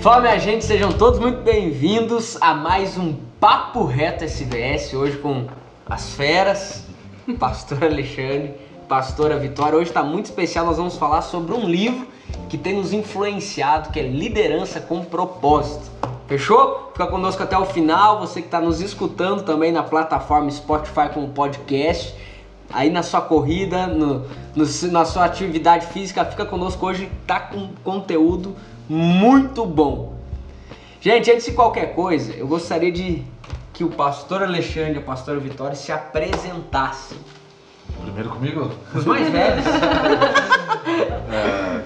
Fala minha gente, sejam todos muito bem-vindos a mais um Papo Reto SVS, hoje com as feras, pastor Alexandre, pastora Vitória. Hoje está muito especial, nós vamos falar sobre um livro que tem nos influenciado, que é Liderança com Propósito. Fechou? Fica conosco até o final, você que está nos escutando também na plataforma Spotify com o podcast aí na sua corrida, no, no, na sua atividade física, fica conosco hoje, tá com conteúdo muito bom. Gente, antes de qualquer coisa, eu gostaria de que o pastor Alexandre e a pastora Vitória se apresentassem. Primeiro comigo? Os mais velhos. é,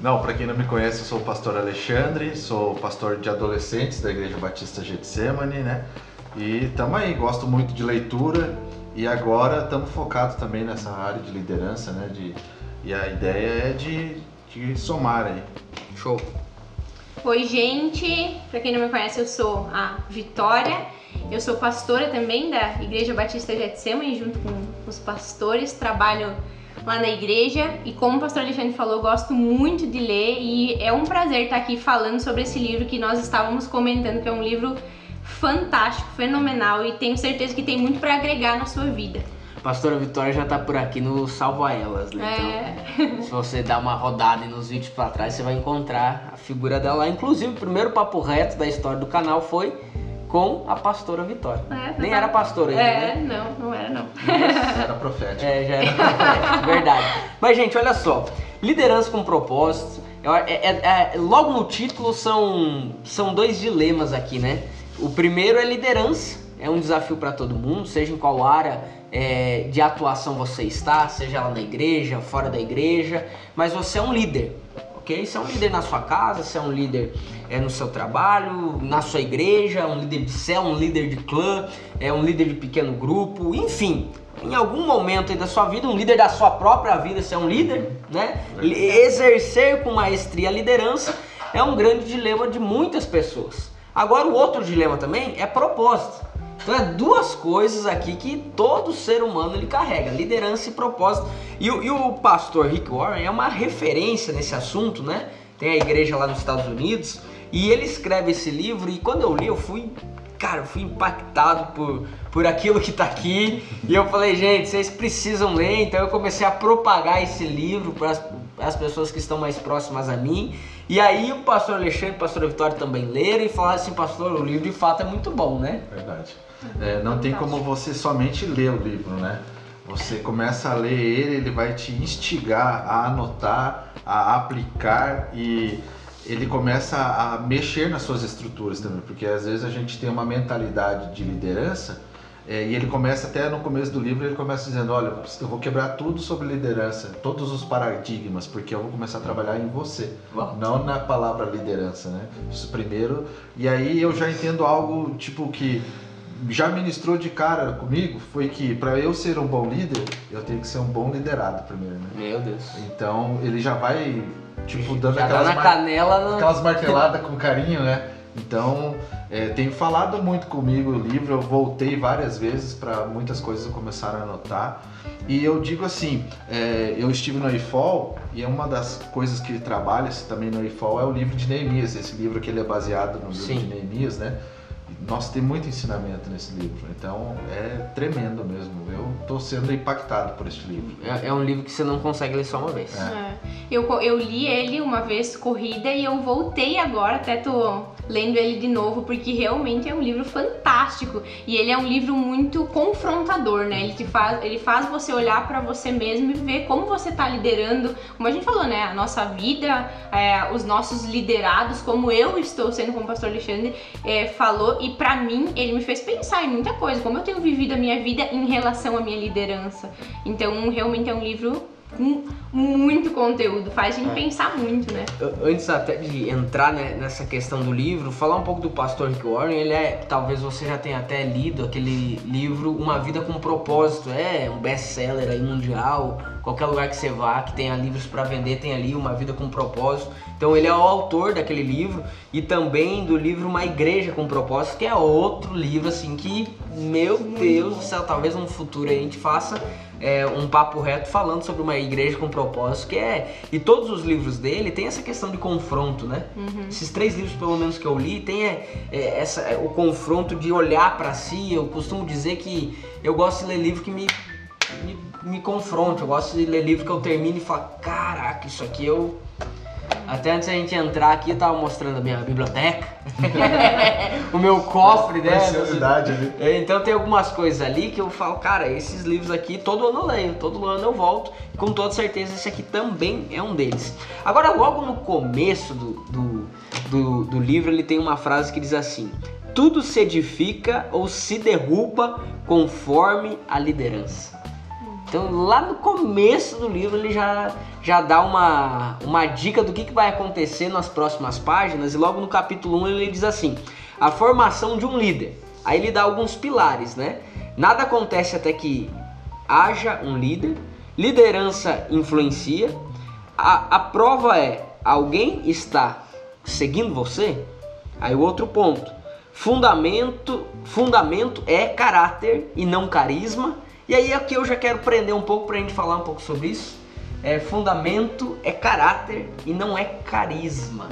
não, para quem não me conhece, eu sou o pastor Alexandre, sou pastor de adolescentes da Igreja Batista Getsemane, né? E tamo aí, gosto muito de leitura e agora estamos focados também nessa área de liderança, né? De, e a ideia é de, de somar aí. Show. Oi, gente. Para quem não me conhece, eu sou a Vitória. Eu sou pastora também da Igreja Batista Getsemane, junto com os pastores. Trabalho lá na igreja e como o pastor Alexandre falou, gosto muito de ler e é um prazer estar aqui falando sobre esse livro que nós estávamos comentando, que é um livro fantástico, fenomenal e tenho certeza que tem muito para agregar na sua vida. Pastora Vitória já tá por aqui no Salva Elas, né? É. Então, se você dar uma rodada nos vídeos para trás, você vai encontrar a figura dela lá. Inclusive, o primeiro papo reto da história do canal foi com a pastora Vitória. É, Nem era pastora ainda, É, né? não, não era não. Mas era profético. É, já era profético, verdade. Mas, gente, olha só. Liderança com propósito. É, é, é, logo no título são, são dois dilemas aqui, né? O primeiro é liderança. É um desafio para todo mundo, seja em qual área é, de atuação você está, seja lá na igreja, fora da igreja, mas você é um líder, ok? Você é um líder na sua casa, você é um líder é, no seu trabalho, na sua igreja, um líder de céu, um líder de clã, é um líder de pequeno grupo, enfim. Em algum momento da sua vida, um líder da sua própria vida, você é um líder, né? Exercer com maestria a liderança é um grande dilema de muitas pessoas. Agora, o outro dilema também é propósito. Então é duas coisas aqui que todo ser humano ele carrega, liderança e propósito. E, e, o pastor Rick Warren é uma referência nesse assunto, né? Tem a igreja lá nos Estados Unidos e ele escreve esse livro e quando eu li eu fui, cara, eu fui impactado por, por aquilo que está aqui e eu falei, gente, vocês precisam ler, então eu comecei a propagar esse livro para as pessoas que estão mais próximas a mim. E aí o pastor Alexandre e a pastora Vitória também leram e falaram assim, pastor, o livro de fato é muito bom, né? Verdade. É, não tem como você somente ler o livro, né? Você começa a ler ele, ele vai te instigar a anotar, a aplicar e ele começa a mexer nas suas estruturas também, porque às vezes a gente tem uma mentalidade de liderança é, e ele começa até no começo do livro, ele começa dizendo, olha, eu vou quebrar tudo sobre liderança, todos os paradigmas, porque eu vou começar a trabalhar em você, Uau. não na palavra liderança, né? Isso primeiro. E aí eu já entendo algo tipo que já ministrou de cara comigo foi que para eu ser um bom líder, eu tenho que ser um bom liderado primeiro, né? Meu Deus. Então ele já vai tipo dando já aquelas, na mar... canela aquelas marteladas com carinho, né? Então é, tem falado muito comigo o livro, eu voltei várias vezes para muitas coisas começar a anotar. E eu digo assim, é, eu estive no IFOL e é uma das coisas que ele trabalha também no IFOL é o livro de Neemias, esse livro que ele é baseado no livro Sim. de Neemias, né? Nossa, tem muito ensinamento nesse livro, então é tremendo mesmo. Eu estou sendo impactado por esse livro. É, é, um livro que você não consegue ler só uma vez. É. É. Eu, eu li ele uma vez corrida e eu voltei agora, até tô lendo ele de novo, porque realmente é um livro fantástico. E ele é um livro muito confrontador, né? Ele, te faz, ele faz você olhar para você mesmo e ver como você está liderando, como a gente falou, né? A nossa vida, é, os nossos liderados, como eu estou sendo, como o pastor Alexandre é, falou, e para mim ele me fez pensar em muita coisa, como eu tenho vivido a minha vida em relação à minha liderança. Então, realmente é um livro com muito conteúdo, faz a gente é. pensar muito, né? Antes até de entrar né, nessa questão do livro, falar um pouco do pastor Rick Warren, ele é, talvez você já tenha até lido aquele livro Uma Vida com Propósito, é um best-seller aí mundial, qualquer lugar que você vá, que tenha livros para vender, tem ali Uma Vida com Propósito. Então ele é o autor daquele livro e também do livro Uma Igreja com Propósito, que é outro livro assim que Meu Deus do céu, talvez no futuro a gente faça é, um papo reto falando sobre uma igreja com propósito, que é. E todos os livros dele tem essa questão de confronto, né? Uhum. Esses três livros, pelo menos que eu li, tem é, é, essa, é, o confronto de olhar para si. Eu costumo dizer que eu gosto de ler livro que me, me, me confronte. Eu gosto de ler livro que eu termino e falo: caraca, isso aqui eu. Até antes da gente entrar aqui, eu tava mostrando a minha biblioteca, o meu cofre, né? Preciosidade ali. É, Então tem algumas coisas ali que eu falo, cara, esses livros aqui todo ano eu leio, todo ano eu volto, e com toda certeza esse aqui também é um deles. Agora, logo no começo do, do, do, do livro, ele tem uma frase que diz assim: Tudo se edifica ou se derruba conforme a liderança. Então, lá no começo do livro, ele já, já dá uma, uma dica do que, que vai acontecer nas próximas páginas. E logo no capítulo 1 ele diz assim: a formação de um líder. Aí ele dá alguns pilares, né? Nada acontece até que haja um líder, liderança influencia. A, a prova é: alguém está seguindo você? Aí o outro ponto: fundamento, fundamento é caráter e não carisma. E aí aqui eu já quero prender um pouco pra gente falar um pouco sobre isso. É, fundamento é caráter e não é carisma.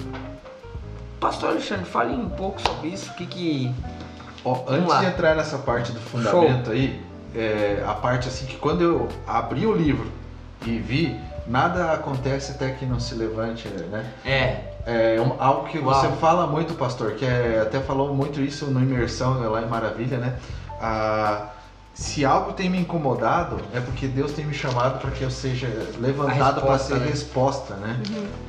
Pastor Alexandre, fale um pouco sobre isso. O que que. Antes lá. de entrar nessa parte do fundamento aí, é, a parte assim que quando eu abri o livro e vi, nada acontece até que não se levante, né? É. É um- algo que você Uau. fala muito, pastor, que é, até falou muito isso no Imersão lá em Maravilha, né? Ah, se algo tem me incomodado, é porque Deus tem me chamado para que eu seja levantado para ser né? resposta, né?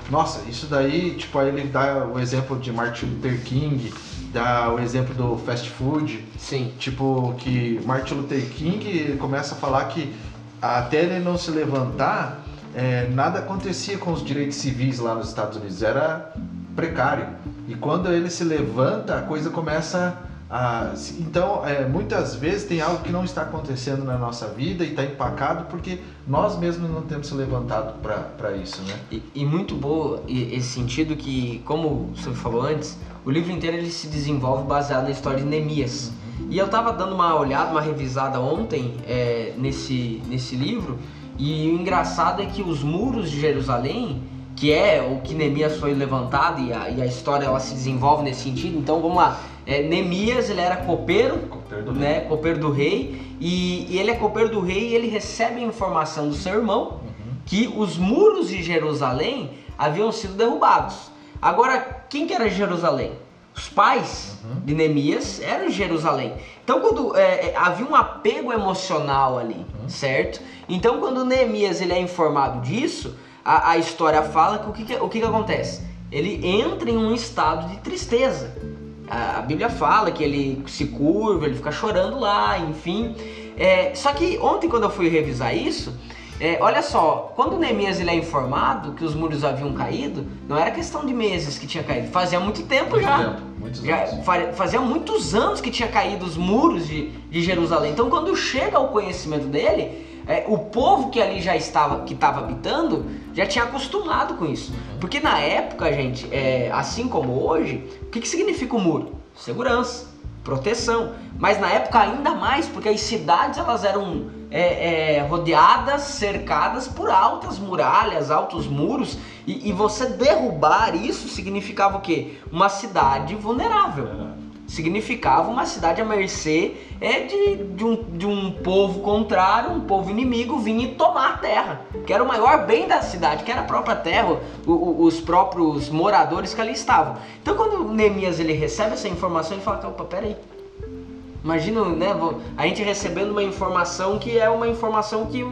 Nossa, isso daí, tipo, aí ele dá o exemplo de Martin Luther King, dá o exemplo do fast food, Sim. Tipo, que Martin Luther King ele começa a falar que até ele não se levantar, é, nada acontecia com os direitos civis lá nos Estados Unidos, era precário. E quando ele se levanta, a coisa começa a. se- Então, é, muitas vezes tem algo que não está acontecendo na nossa vida e está empacado porque nós mesmos não temos se levantado para isso, né? E, e muito boa esse sentido que, como o senhor falou antes, o livro inteiro ele se desenvolve baseado na história de Neemias. E eu tava dando uma olhada, uma revisada ontem é, nesse, nesse livro, e o engraçado é que os muros de Jerusalém, que é o que Neemias foi levantado, e a, e a história ela se desenvolve nesse sentido, então vamos lá. É, Neemias ele era copeiro, né, copeiro do rei, e, e ele é copeiro do rei e ele recebe a informação do seu irmão que os muros de Jerusalém haviam sido derrubados. Agora, quem que era Jerusalém? Os pais de Neemias eram de Jerusalém. Então, quando é, é, havia um apego emocional ali, certo? Então, quando Neemias ele é informado disso, a, a história fala que o que, que- o que, que acontece? Ele entra em um estado de tristeza. A, a Bíblia fala que ele se curva, ele fica chorando lá, enfim. É, só que ontem, quando eu fui revisar isso, é, olha só, quando Neemias ele é informado que os muros haviam caído, não era questão de meses que tinha caído, fazia muito tempo Muito já. tempo, muitos Já anos. fa- fazia muitos anos que tinha caído os muros de, de Jerusalém. Então, quando chega ao conhecimento dele, é, o povo que ali já estava, que estava habitando, já tinha acostumado com isso. Porque na época, gente, é, assim como hoje, o que, que significa o muro? Segurança, proteção. Mas na época ainda mais, porque as cidades elas eram é, é, rodeadas, cercadas por altas muralhas, altos muros, e, e você derrubar isso significava o quê? Uma cidade vulnerável significava uma cidade à mercê é de, de, um, de um povo contrário, um povo inimigo vir e tomar a terra, que era o maior bem da cidade, que era a própria terra, o- o- os próprios moradores que ali estavam. Então quando Neemias ele recebe essa informação, ele fala, opa, peraí, Imagina, né, a gente recebendo uma informação que é uma informação que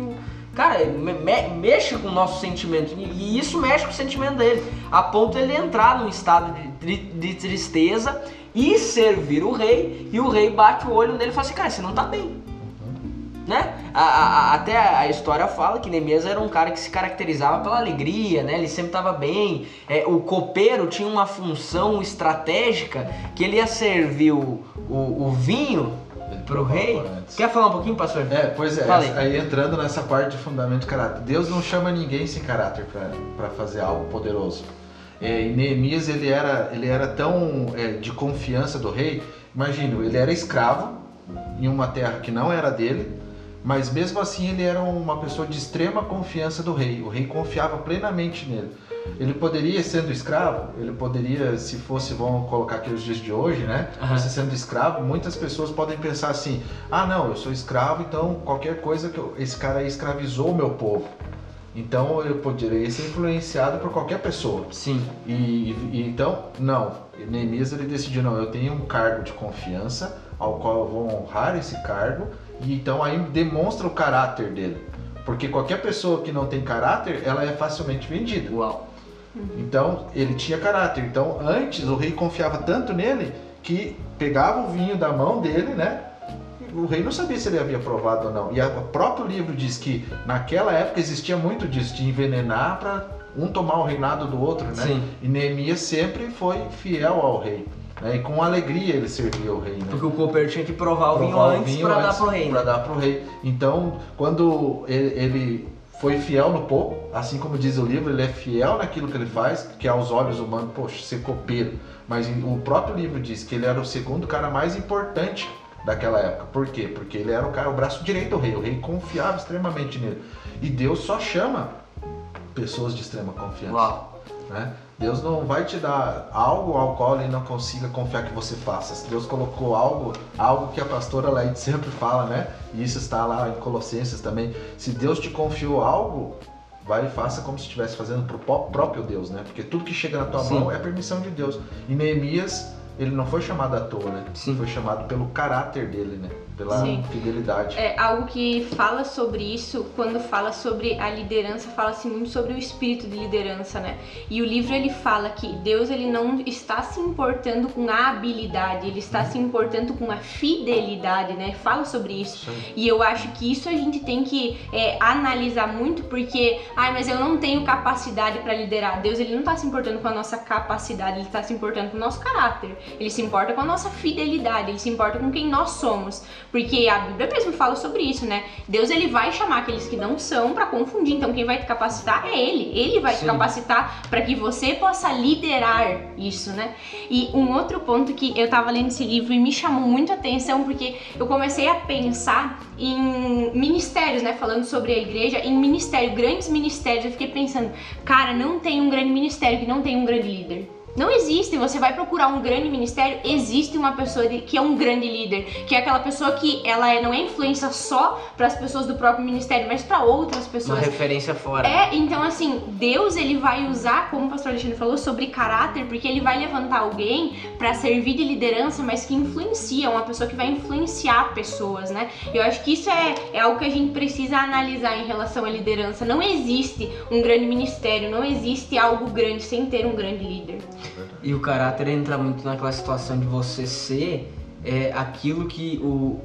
cara me- me- mexe com o nosso sentimento e isso mexe com o sentimento dele, a ponto ele entrar num estado de, de tristeza e servir o rei e o rei bate o olho nele e fala assim, cara, você não tá bem. Né? A- a- até a história fala que Neemias era um cara que se caracterizava pela alegria, né? Ele sempre estava bem. É, o copeiro tinha uma função estratégica que ele ia servir o, o, o vinho pro rei. Antes. Quer falar um pouquinho, pastor? É, pois é, essa- aí entrando nessa parte de fundamento de caráter. Deus não chama ninguém sem caráter para fazer algo poderoso. É, e Neemias ele era, ele era tão é, de confiança do rei. Imagina, ele era escravo, em uma terra que não era dele, mas mesmo assim ele era uma pessoa de extrema confiança do rei. O rei confiava plenamente nele. Ele poderia, sendo escravo, ele poderia, se fosse, vamos colocar aqui os dias de hoje, né? Você sendo escravo, muitas pessoas podem pensar assim: ah, não, eu sou escravo, então qualquer coisa que eu, esse cara aí escravizou o meu povo. Então eu poderia ser influenciado por qualquer pessoa. Sim. E, e- então, não. Neemias ele decidiu, não, eu tenho um cargo de confiança ao qual eu vou honrar esse cargo e então aí demonstra o caráter dele. Porque qualquer pessoa que não tem caráter, ela é facilmente vendida. Uau. Então, ele tinha caráter. Então, antes o rei confiava tanto nele que pegava o vinho da mão dele, né? O rei não sabia se ele havia provado ou não. E o próprio livro diz que naquela época existia muito disso, de envenenar para um tomar o reinado do outro, né? Sim. E Neemias sempre foi fiel ao rei. Né? E com alegria ele servia o rei. Né? Porque o copeiro tinha que provar o vinho provar antes pra dar pro rei. pra né? dar pro rei. Então, quando ele, foi fiel no pouco, assim como diz o livro, ele é fiel naquilo que ele faz, que aos olhos humanos, poxa, ser copeiro. Mas o próprio livro diz que ele era o segundo cara mais importante daquela época. Por quê? Porque ele era o cara, o braço direito do rei. O rei confiava extremamente nele. E Deus só chama pessoas de extrema confiança Uau. né? Deus não vai te dar algo ao qual ele não consiga confiar que você faça. Se Deus colocou algo, algo que a pastora Laide sempre fala, né? E isso está lá em Colossenses também. Se Deus te confiou algo, vai e faça como se estivesse fazendo para o próprio Deus, né? Porque tudo que chega na tua Sim. mão é permissão de Deus. E Neemias, ele não foi chamado à toa, né? Sim. Foi chamado pelo caráter dele, né? Pela Sim. fidelidade. É algo que fala sobre isso, quando fala sobre a liderança, fala-se muito sobre o espírito de liderança, né? E o livro ele fala que Deus ele não está se importando com a habilidade, ele está se importando com a fidelidade, né? Fala sobre isso. Aí. E eu acho que isso a gente tem que é, analisar muito, porque, ai, mas eu não tenho capacidade para liderar. Deus ele não está se importando com a nossa capacidade, ele está se importando com o nosso caráter. Ele se importa com a nossa fidelidade, ele se importa com quem nós somos. Porque a Bíblia mesmo fala sobre isso, né? Deus ele vai chamar aqueles que não são para confundir. Então quem vai te capacitar é ele. Ele vai te Sim. capacitar para que você possa liderar isso, né? E um outro ponto que eu tava lendo esse livro e me chamou muito a atenção porque eu comecei a pensar em ministérios, né? Falando sobre a igreja, em ministério, grandes ministérios. Eu fiquei pensando, cara, não tem um grande ministério que não tem um grande líder. Não existe. Você vai procurar um grande ministério, existe uma pessoa de- que é um grande líder, que é aquela pessoa que ela é- não é influência só para as pessoas do próprio ministério, mas para outras Uma pessoas. referência fora. É, então assim, Deus ele vai usar, como o pastor Alexandre falou, sobre caráter, porque ele vai levantar alguém pra servir de liderança, mas que influencia, uma pessoa que vai influenciar pessoas, né? Eu acho que isso é, é algo que a gente precisa analisar em relação à liderança. Não existe um grande ministério, não existe algo grande sem ter um grande líder. E o caráter entra muito naquela situação de você ser é, aquilo que o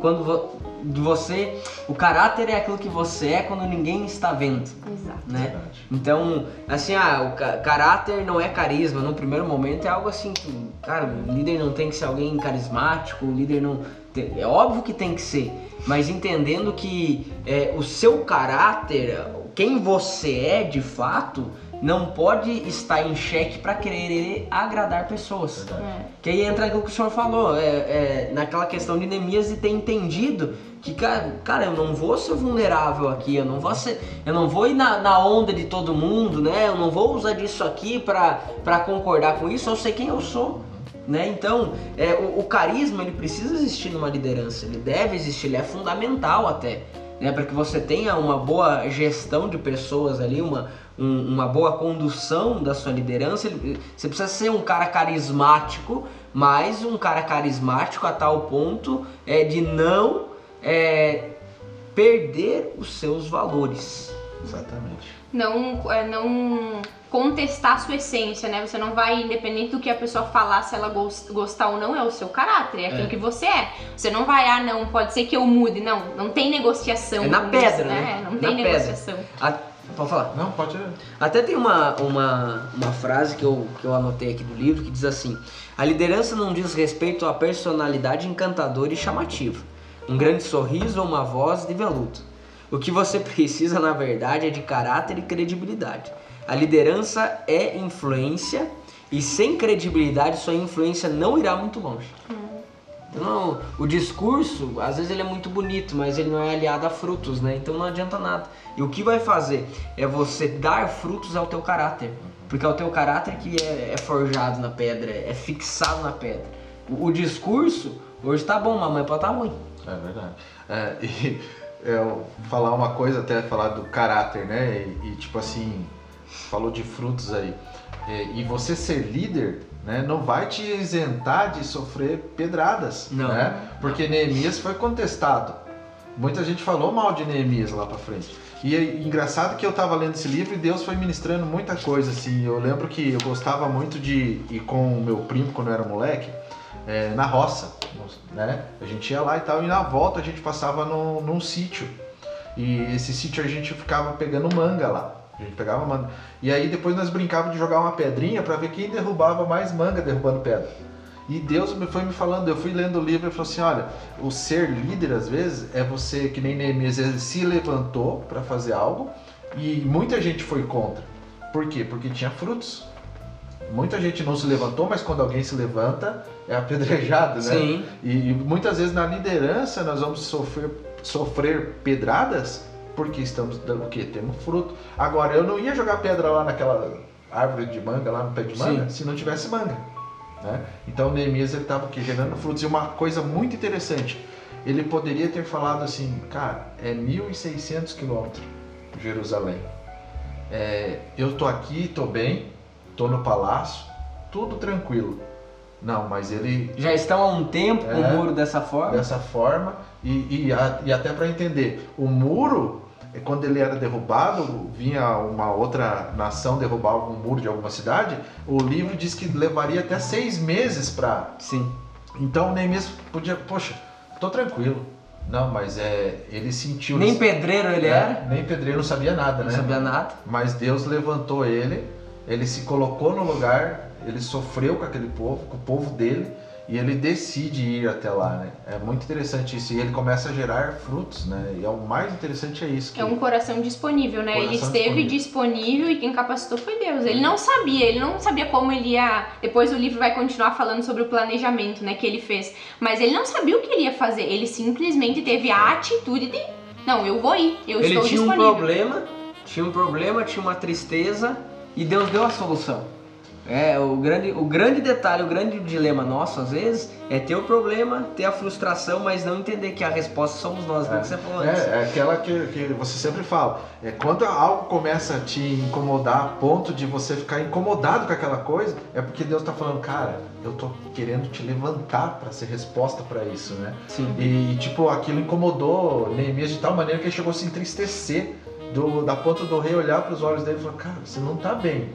quando vo- de você o caráter é aquilo que você é quando ninguém está vendo, Exato. né? Verdade. Então, assim, ah, o ca- caráter não é carisma. No primeiro momento é algo assim que, cara, o líder não tem que ser alguém carismático, o líder não. tem- é óbvio que tem que ser, mas entendendo que é, o seu caráter, quem você é de fato, não pode estar em xeque para querer agradar pessoas. É. Que aí entra aquilo que o senhor falou, é, é, naquela questão de Neemias e ter entendido que, cara, cara, eu não vou ser vulnerável aqui, eu não vou ser, eu não vou ir na, na onda de todo mundo, né? Eu não vou usar disso aqui pra concordar com isso, eu sei quem eu sou. Né? Então, é, o, o carisma ele precisa existir numa liderança, ele deve existir, ele é fundamental até, né? para que você tenha uma boa gestão de pessoas ali, uma, um- uma boa condução da sua liderança. Você precisa ser um cara carismático, mas um cara carismático a tal ponto é, de não é, perder os seus valores. Exatamente. não, é, não contestar a sua essência, né? Você não vai, independente do que a pessoa falar, se ela gos- gostar ou não, é o seu caráter, é aquilo É. que você é. Você não vai, ah, não, pode ser que eu mude. Não, não tem negociação. É na pedra, isso, né? Não tem Na pedra. negociação. A- pode falar. Não, pode. Até tem uma, uma, uma frase que eu, que eu anotei aqui do livro que diz assim: A liderança não diz respeito à personalidade encantadora e chamativa, um grande sorriso ou uma voz de veludo. O que você precisa, na verdade, é de caráter e credibilidade. A liderança é influência e sem credibilidade sua influência não irá muito longe. Então, o discurso, às vezes ele é muito bonito, mas ele não é aliado a frutos, né? Então não adianta nada. E o que vai fazer é você dar frutos ao teu caráter. Porque é o teu caráter que é, é forjado na pedra, é fixado na pedra. O, o discurso, hoje tá bom, mamãe pode estar tá ruim. É verdade. É, e eu falar uma coisa, até falar do caráter, né? E, e tipo assim, falou de frutos aí. E, e você ser líder né, não vai te isentar de sofrer pedradas, Não. né? Porque Neemias foi contestado. Muita gente falou mal de Neemias lá para frente. E é engraçado que eu tava lendo esse livro e Deus foi ministrando muita coisa, assim. Eu lembro que eu gostava muito de ir com o meu primo quando eu era moleque, é, na roça, né? A gente ia lá e tal, e na volta a gente passava no, num sítio. E esse sítio a gente ficava pegando manga lá. A gente pegava manga. E aí depois nós brincávamos de jogar uma pedrinha para ver quem derrubava mais manga derrubando pedra. E Deus me foi me falando, eu fui lendo o livro e falou assim, olha, o ser líder às vezes é você que nem Neemias, ele se levantou para fazer algo e muita gente foi contra. Por quê? Porque tinha frutos. Muita gente não se levantou, mas quando alguém se levanta é apedrejado, né? Sim. E, e muitas vezes na liderança nós vamos sofrer, sofrer pedradas porque estamos dando o quê? Temos fruto. Agora, eu não ia jogar pedra lá naquela árvore de manga, lá no pé de manga, Sim. se não tivesse manga. Né? Então Neemias estava gerando frutos. E uma coisa muito interessante, ele poderia ter falado assim, cara, é 1.600 quilômetros Jerusalém. É, eu tô aqui, tô bem, tô no palácio, tudo tranquilo. Não, mas ele Já estão há um tempo com É. o muro dessa forma. dessa forma e, e, e até para entender o muro quando ele era derrubado vinha uma outra nação derrubar algum muro de alguma cidade o livro diz que levaria até seis meses para Sim. então o Neemias podia poxa tô tranquilo não mas é ele sentiu Nem pedreiro ele É, era, nem pedreiro não sabia nada não né sabia nada. mas Deus levantou ele, ele se colocou no lugar, ele sofreu com aquele povo, com o povo dele, e ele decide ir até lá, né? É muito interessante isso. E ele começa a gerar frutos, né? E é o mais interessante é isso. que- É um coração disponível, né? ele Coração esteve disponível. disponível. e quem capacitou foi Deus. Ele não sabia, ele não sabia como ele ia. Depois o livro vai continuar falando sobre o planejamento, né, que ele fez. Mas ele não sabia o que ele ia fazer. Ele simplesmente teve a atitude de. Não, eu vou ir, eu Ele estou tinha um disponível. problema, tinha um problema, tinha uma tristeza e Deus deu a solução. É, o grande, o grande detalhe, o grande dilema nosso, às vezes, é ter o problema, ter a frustração, mas não entender que a resposta somos nós, né? Que você falou antes. É, é aquela que, que você sempre fala. É, quando algo começa a te incomodar a ponto de você ficar incomodado com aquela coisa, é porque Deus está falando, cara, eu tô querendo te levantar para ser resposta para isso, né? Sim. E, tipo, aquilo incomodou Neemias de tal maneira que ele chegou a se entristecer do, da ponta do rei olhar para os olhos dele e falar, cara, você não tá bem.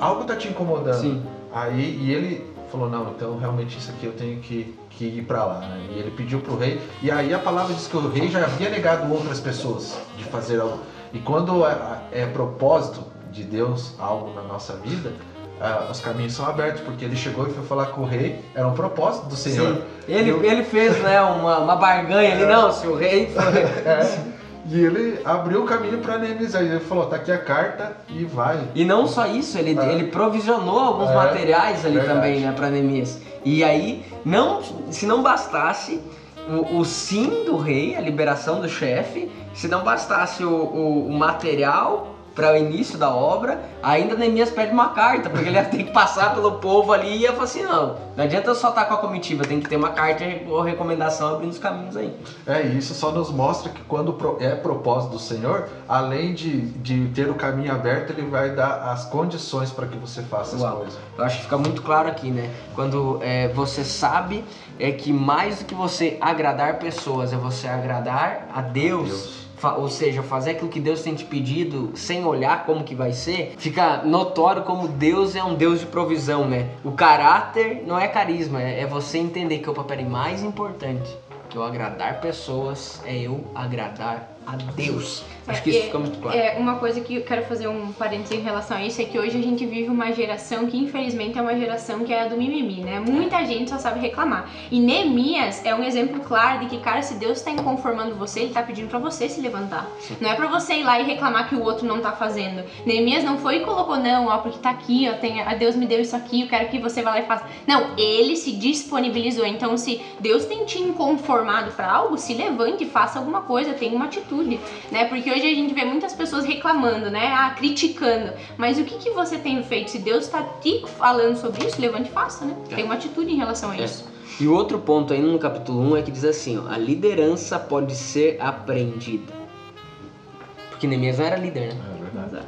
Algo tá te incomodando. Sim. Aí, e ele falou, não, então realmente isso aqui eu tenho que, que ir para lá, né? E ele pediu pro rei, e aí a palavra diz que o rei já havia negado outras pessoas de fazer algo. E quando é, é propósito de Deus algo na nossa vida, ah, os caminhos são abertos, porque ele chegou e foi falar com o rei, era um propósito do Senhor. Sim. Ele, Eu- ele fez né, uma, uma barganha ali, não, se o rei for. É. E ele abriu o caminho para Neemias, aí ele falou, tá aqui a carta e vai. E não só isso, ele, É. ele provisionou alguns É, materiais ali verdade. também, né, pra Neemias. E aí, não, se não bastasse o, o sim do rei, a liberação do chefe, se não bastasse o, o, o material para o início da obra, ainda Neemias pede uma carta, porque ele ia ter que passar pelo povo ali e ia falar assim, não, não adianta eu só estar com a comitiva, tem que ter uma carta ou recomendação abrindo os caminhos aí. É, e isso só nos mostra que quando é propósito do Senhor, além de, de ter o caminho aberto, ele vai dar as condições para que você faça as Uau. coisas. Eu acho que fica muito claro aqui, né? Quando é, você sabe é que mais do que você agradar pessoas, é você agradar a Deus. Deus. Ou seja, fazer aquilo que Deus tem te pedido sem olhar como que vai ser, fica notório como Deus é um Deus de provisão, né? O caráter não é carisma, é é você entender que opa, peraí, mais importante que eu agradar pessoas é eu agradar a Deus. Acho que É, isso é- fica muito claro. É, uma coisa que eu quero fazer um parênteses em relação a isso é que hoje a gente vive uma geração que infelizmente é uma geração que é a do mimimi, né? Muita gente só sabe reclamar. E Neemias é um exemplo claro de que, cara, se Deus está inconformando você, ele tá pedindo pra você se levantar. Não é pra você ir lá e reclamar que o outro não tá fazendo. Neemias não foi e colocou, não, ó, porque tá aqui, ó, tem, a Deus me deu isso aqui, eu quero que você vá lá e faça. Não, ele se disponibilizou. Então, se Deus tem te inconformado pra algo, se levante e faça alguma coisa, tenha uma atitude, né? Porque hoje a gente vê muitas pessoas reclamando, né? Ah, criticando. Mas o que, que você tem feito? Se Deus tá te falando sobre isso, levante e faça, né? Tenha uma atitude em relação a É. isso. E o outro ponto ainda no capítulo 1 é que diz assim, ó, a liderança pode ser aprendida. Porque Neemias não era líder, né? É verdade.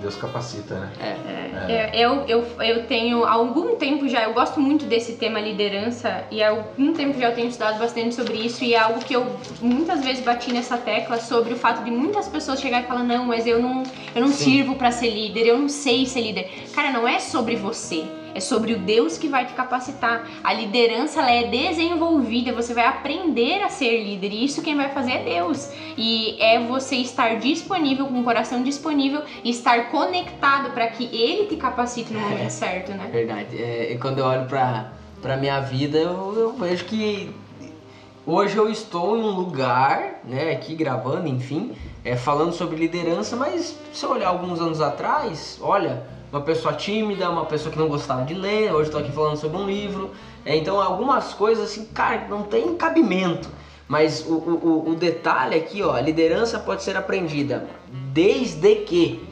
Deus capacita, né? É. É, eu, eu, eu tenho há algum tempo já, eu gosto muito desse tema liderança e há algum tempo já eu tenho estudado bastante sobre isso e é algo que eu muitas vezes bati nessa tecla sobre o fato de muitas pessoas chegarem e falar não, mas eu não, eu não Sim. sirvo pra ser líder, eu não sei ser líder. Cara, não é sobre você. É sobre o Deus que vai te capacitar. A liderança ela é desenvolvida, você vai aprender a ser líder e isso quem vai fazer é Deus. E é você estar disponível, com o coração disponível e estar conectado para que Ele te capacite no momento certo, né? Verdade. É, e quando eu olho pra, pra minha vida, eu, eu vejo que hoje eu estou em um lugar, né, aqui gravando, enfim, é, falando sobre liderança, mas se eu olhar alguns anos atrás, olha, uma pessoa tímida, uma pessoa que não gostava de ler, hoje estou aqui falando sobre um livro. É, então algumas coisas assim, cara, não tem cabimento. Mas o, o, o- detalhe aqui, ó, a liderança pode ser aprendida desde que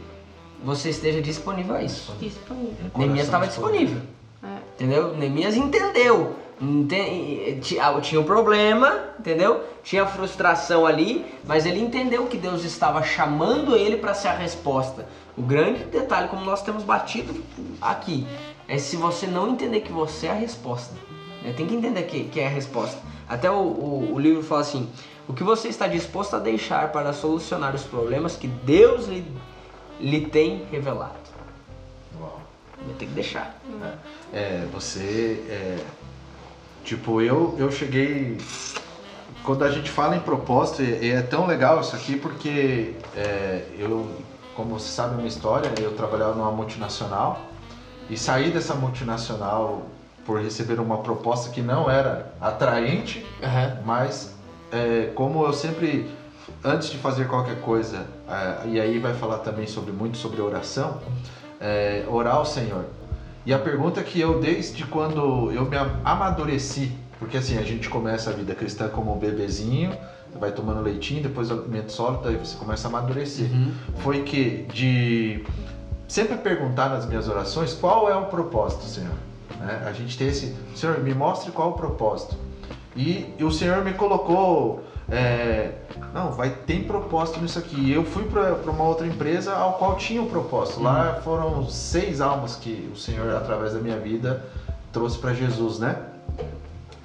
você esteja disponível a isso. Disponível. Neemias estava disponível. É. Entendeu? Neemias entendeu. Ah, Tinha um problema, entendeu? Tinha frustração ali, mas ele entendeu que Deus estava chamando ele para ser a resposta. O grande detalhe, como nós temos batido aqui, é se você não entender que você é a resposta. né? Tem que entender que, que é a resposta. Até o, o, o livro fala assim: o que você está disposto a deixar para solucionar os problemas que Deus lhe, lhe tem revelado. Uau. Vai ter que deixar. É, você é, tipo eu eu cheguei quando a gente fala em propósito e, e é tão legal isso aqui porque é, eu como você sabe a minha história eu trabalhava numa multinacional e saí dessa multinacional por receber uma proposta que não era atraente Aham. mas é, como eu sempre antes de fazer qualquer coisa é, e aí vai falar também sobre muito sobre oração é, orar ao Senhor e a pergunta que eu desde quando eu me am- amadureci porque assim a gente começa a vida cristã como um bebezinho vai tomando leitinho depois alimento sólido aí você começa a amadurecer Uhum. foi que de sempre perguntar nas minhas orações qual é o propósito, Senhor. Né? A gente tem esse, Senhor, me mostre qual é o propósito. E, e o Senhor me colocou, é, não, vai tem propósito nisso aqui. E eu fui para uma outra empresa ao qual tinha o propósito. Lá foram seis almas que o Senhor, através da minha vida, trouxe para Jesus, né?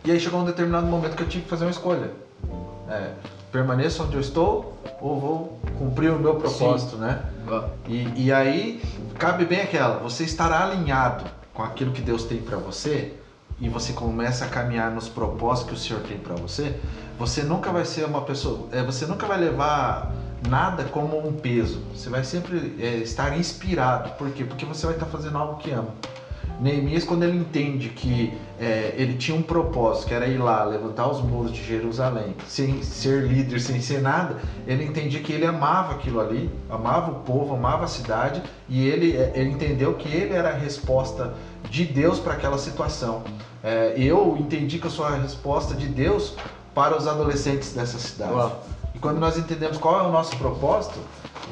E aí chegou um determinado momento que eu tive que fazer uma escolha. É, permaneço onde eu estou ou vou cumprir o meu propósito, né? Ó, E, e aí cabe bem aquela, você estará alinhado com aquilo que Deus tem para você e você começa a caminhar nos propósitos que o Senhor tem para você, você nunca vai ser uma pessoa, é, você nunca vai levar nada como um peso. Você vai sempre é, estar inspirado. Por quê? Porque você vai estar fazendo algo que ama. Neemias, quando ele entende que é, ele tinha um propósito, que era ir lá, levantar os muros de Jerusalém, sem ser líder, sem ser nada, ele entendia que ele amava aquilo ali, amava o povo, amava a cidade, e ele, é, ele entendeu que ele era a resposta de Deus para aquela situação. É, eu entendi que eu sou a resposta de Deus para os adolescentes dessa cidade. Uau. E quando nós entendemos qual é o nosso propósito,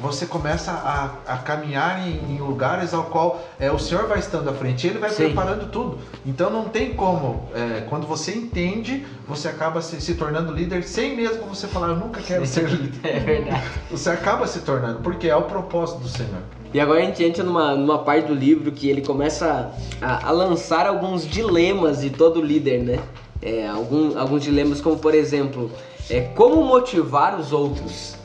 você começa a, a caminhar em, em lugares ao qual é, o Senhor vai estando à frente, Ele vai Sim. preparando tudo. Então não tem como, é, quando você entende, você acaba se, se tornando líder sem mesmo você falar, eu nunca quero ser líder. É verdade. Você acaba se tornando, porque é o propósito do Senhor. E agora a gente entra numa, numa parte do livro que ele começa a, a lançar alguns dilemas de todo líder, né? É, algum, alguns dilemas como, por exemplo, é, como motivar os outros?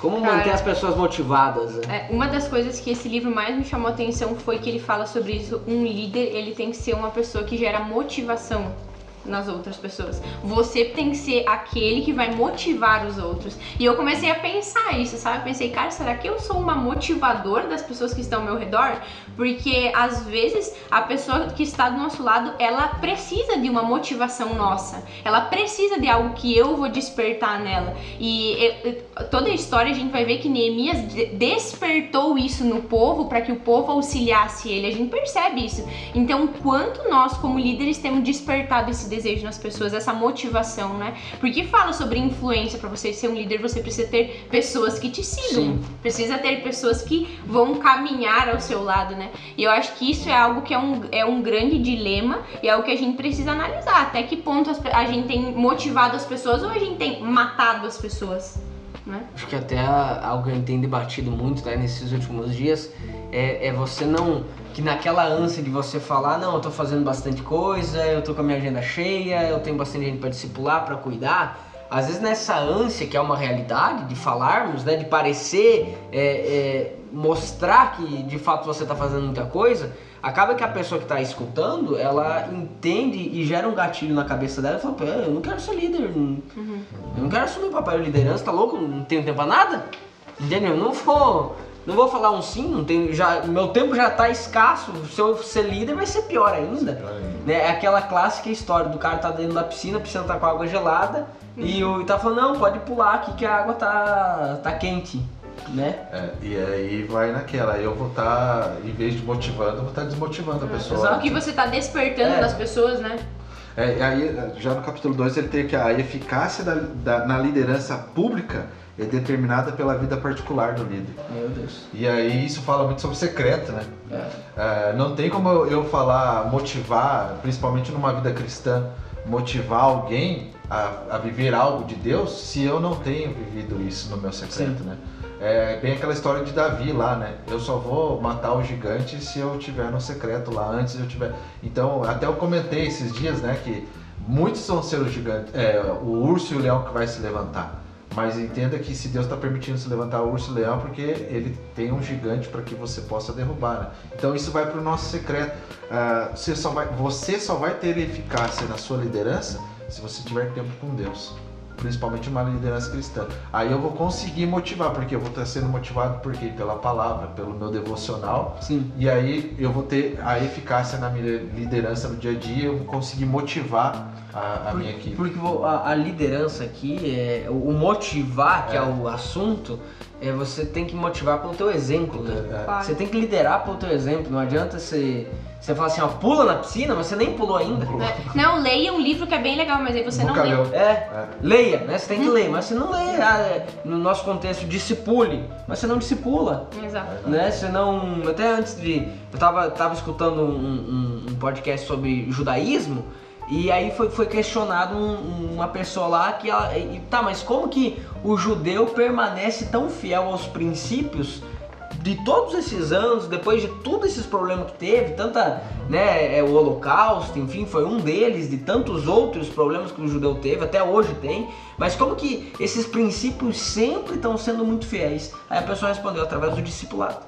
Como Cara. manter as pessoas motivadas? né? É, uma das coisas que esse livro mais me chamou a atenção foi que ele fala sobre isso. Um líder, ele tem que ser uma pessoa que gera motivação nas outras pessoas. Você tem que ser aquele que vai motivar os outros. E eu comecei a pensar isso, sabe? Eu pensei, cara, será que eu sou uma motivadora das pessoas que estão ao meu redor? Porque às vezes a pessoa que está do nosso lado, ela precisa de uma motivação nossa. Ela precisa de algo que eu vou despertar nela. E eu, toda a história a gente vai ver que Neemias despertou isso no povo para que o povo auxiliasse ele. A gente percebe isso. Então, quanto nós como líderes temos despertado esse desejo nas pessoas, essa motivação, né? Porque fala sobre influência para você ser um líder, você precisa ter pessoas que te sigam, Sim. precisa ter pessoas que vão caminhar ao seu lado, né? E eu acho que isso é algo que é um, é um grande dilema e é algo que a gente precisa analisar. Até que ponto a gente tem motivado as pessoas ou a gente tem matado as pessoas? Né? Acho que até algo que a gente tem debatido muito né, nesses últimos dias é, é você não que naquela ânsia de você falar, não, eu tô fazendo bastante coisa, eu tô com a minha agenda cheia, eu tenho bastante gente para discipular, para cuidar. Às vezes nessa ânsia que é uma realidade de falarmos, né, de parecer, é, é, mostrar que de fato você está fazendo muita coisa, acaba que a pessoa que está escutando, ela entende e gera um gatilho na cabeça dela e fala, eu não quero ser líder, uhum. eu não quero assumir o papel de liderança, tá louco? Não tenho tempo pra nada? Entendeu? Não vou não vou falar um sim, não tenho, já, meu tempo já está escasso. Se eu ser líder vai ser pior ainda. Né? É aquela clássica história do cara tá dentro da piscina, a piscina tá com água gelada. E o tá falando, não, pode pular aqui que a água tá, tá quente. Né? É, e aí vai naquela, eu vou estar, tá, em vez de motivando, eu vou estar tá desmotivando a é, pessoa. Só que você está despertando é. das pessoas, né? É, aí, já no capítulo 2 ele tem que a eficácia da, da, na liderança pública é determinada pela vida particular do líder. Meu Deus. E aí isso fala muito sobre secreto, né? É. É, não tem como eu falar, motivar, principalmente numa vida cristã, motivar alguém a, a, viver algo de Deus se eu não tenho vivido isso no meu secreto, Sim. né? É bem aquela história de Davi lá, né? Eu só vou matar o gigante se eu tiver no secreto lá, antes eu tiver. Então, até eu comentei esses dias, né, que muitos vão ser gigantes, é, o urso e o leão que vai se levantar. Mas entenda que se Deus está permitindo se levantar o urso leão, porque ele tem um gigante para que você possa derrubar. Né? Então isso vai para o nosso secreto. Uh, você, só vai, você só vai ter eficácia na sua liderança se você tiver tempo com Deus principalmente uma liderança cristã. Aí eu vou conseguir motivar, porque eu vou estar sendo motivado porque pela palavra, pelo meu devocional. Sim. E aí eu vou ter a eficácia na minha liderança no dia a dia, eu vou conseguir motivar a, a minha equipe. Porque a, a, liderança aqui, é, o motivar, que é. é o assunto, é você tem que motivar pelo teu exemplo, né? É. Você tem que liderar pelo teu exemplo. Não adianta você você fala assim, ó, pula na piscina, mas você nem pulou ainda. É. Não, leia um livro que é bem legal, mas aí você Nunca não leu. É, é, leia, né? Você tem que ler, mas você não lê. Ah, é, no nosso contexto, discipule, mas você não discipula. Exato. Né? Você não. Até antes de. Eu tava, tava escutando um, um, um podcast sobre judaísmo. E aí foi, foi questionado um, uma pessoa lá que ela. E, tá, mas como que o judeu permanece tão fiel aos princípios de todos esses anos, depois de todos esses problemas que teve, tanta, né, é, o Holocausto, enfim, foi um deles, de tantos outros problemas que o judeu teve, até hoje tem, mas como que esses princípios sempre estão sendo muito fiéis? Aí a pessoa respondeu através do discipulado.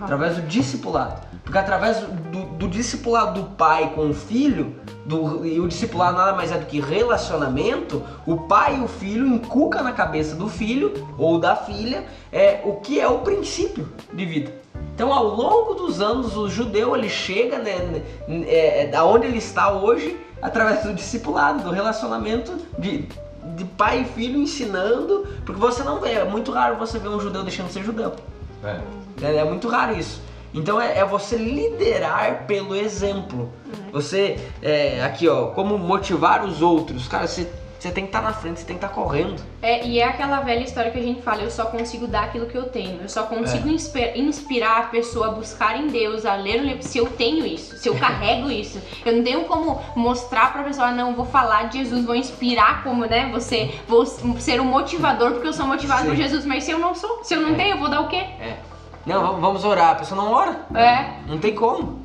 Através do discipulado. Porque através do, do discipulado do pai com o filho, do, e o discipulado nada mais é do que relacionamento, o pai e o filho inculcam na cabeça do filho ou da filha é, o que é o princípio de vida. Então, ao longo dos anos, o judeu ele chega né, é, da onde ele está hoje através do discipulado, do relacionamento de, de pai e filho ensinando, porque você não vê, é muito raro você ver um judeu deixando de ser judeu. É, é, é muito raro isso. Então é, é, você liderar pelo exemplo. Uhum. Você, é, aqui ó, como motivar os outros. Cara, você, você tem que estar tá na frente, você tem que estar tá correndo. É, e é aquela velha história que a gente fala, eu só consigo dar aquilo que eu tenho. Eu só consigo é. inspirar a pessoa a buscar em Deus, a ler o livro, se eu tenho isso, se eu carrego isso. Eu não tenho como mostrar pra pessoa, ah, não, vou falar de Jesus, vou inspirar como, né, você, vou ser um motivador porque eu sou motivado Sim. por Jesus. Mas se eu não sou, se eu não é. tenho, eu vou dar o quê? É. Não, vamos orar. A pessoa não ora. É. Não tem como.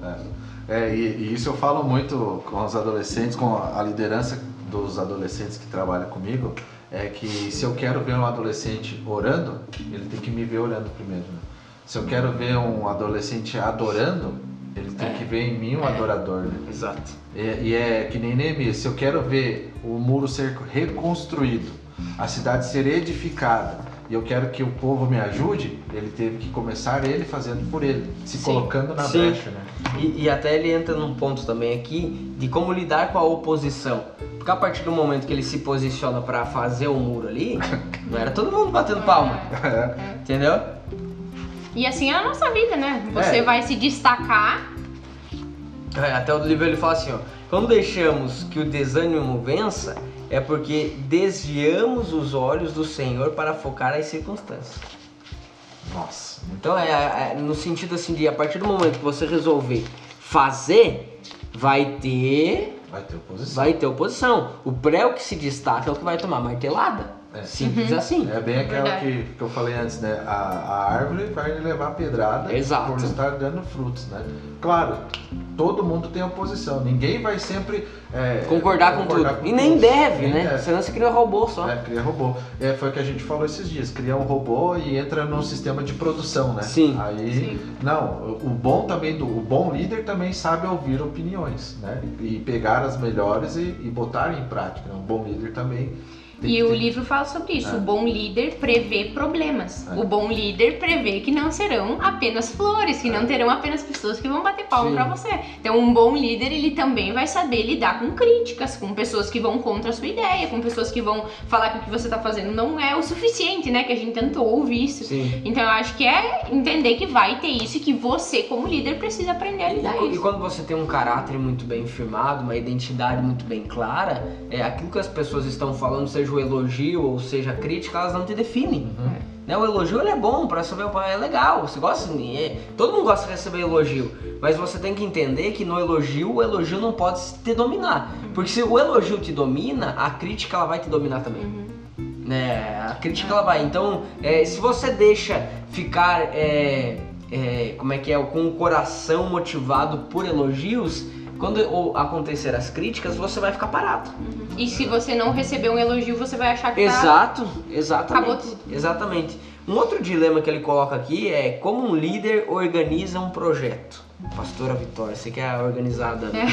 É, é e, e, isso eu falo muito com os adolescentes, com a liderança dos adolescentes que trabalham comigo, é que se eu quero ver um adolescente orando, ele tem que me ver orando primeiro. Né? Se eu quero ver um adolescente adorando, Ele tem É. que ver em mim um adorador, né? Exato. E, e é que nem Neemias, se eu quero ver o muro ser reconstruído, a cidade ser edificada, e eu quero que o povo me ajude, ele teve que começar ele fazendo por ele, se Sim. colocando na Sim. brecha, né? E, e até ele entra num ponto também aqui de como lidar com a oposição. Porque a partir do momento que ele se posiciona pra fazer o muro ali, não era todo mundo batendo palma, entendeu? E assim é a nossa vida, né? Você É. vai se destacar. É, Até o livro ele fala assim, ó. Quando deixamos que o desânimo vença, é porque desviamos os olhos do Senhor para focar as circunstâncias. Nossa, Então é, é no sentido assim de a partir do momento que você resolver fazer, vai ter vai ter oposição. vai ter oposição. O pré o que se destaca é o que vai tomar martelada. É. Simples assim. É bem aquela Verdade. que, que eu falei antes, né? A, a árvore vai levar pedrada Exato. por estar dando frutos, né? Claro, todo mundo tem oposição. Ninguém vai sempre é, Concordar, com tudo. com e nem deve, Nem né? deve. Senão você cria um robô só. É, cria robô. É, foi o que a gente falou esses dias. Cria um robô e entra num sistema de produção, né? Sim. Aí, Sim. não, o bom também, do, o bom líder também sabe ouvir opiniões, né? E pegar as melhores e, e botar em prática. né? Um bom líder também E o livro fala sobre isso. É. O bom líder prevê problemas. É. O bom líder prevê que não serão apenas flores, que não terão apenas pessoas que vão bater palma pra você. Então, um bom líder, ele também vai saber lidar com críticas, com pessoas que vão contra a sua ideia, com pessoas que vão falar que o que você tá fazendo não é o suficiente, né? Que a gente tanto ouve isso. Sim. Então, eu acho que é entender que vai ter isso e que você, como líder, precisa aprender a lidar E, e isso. quando você tem um caráter muito bem firmado, uma identidade muito bem clara, é aquilo que as pessoas estão falando, seja o elogio ou seja a crítica, elas não te definem. Uhum. Né? O elogio ele é bom para saber, é legal, você gosta, é, todo mundo gosta de receber elogio, mas você tem que entender que no elogio o elogio não pode te dominar, porque se o elogio te domina, a crítica ela vai te dominar também. Uhum. né? A crítica ela vai. Então, é, se você deixa ficar, é, é, como é que é, com o coração motivado por elogios, quando acontecer as críticas, você vai ficar parado. E se você não receber um elogio, você vai achar que tá... Exato, exatamente. Acabou tudo. Exatamente. Um outro dilema que ele coloca aqui é como um líder organiza um projeto. Pastora Vitória, você que é a organizada do trio.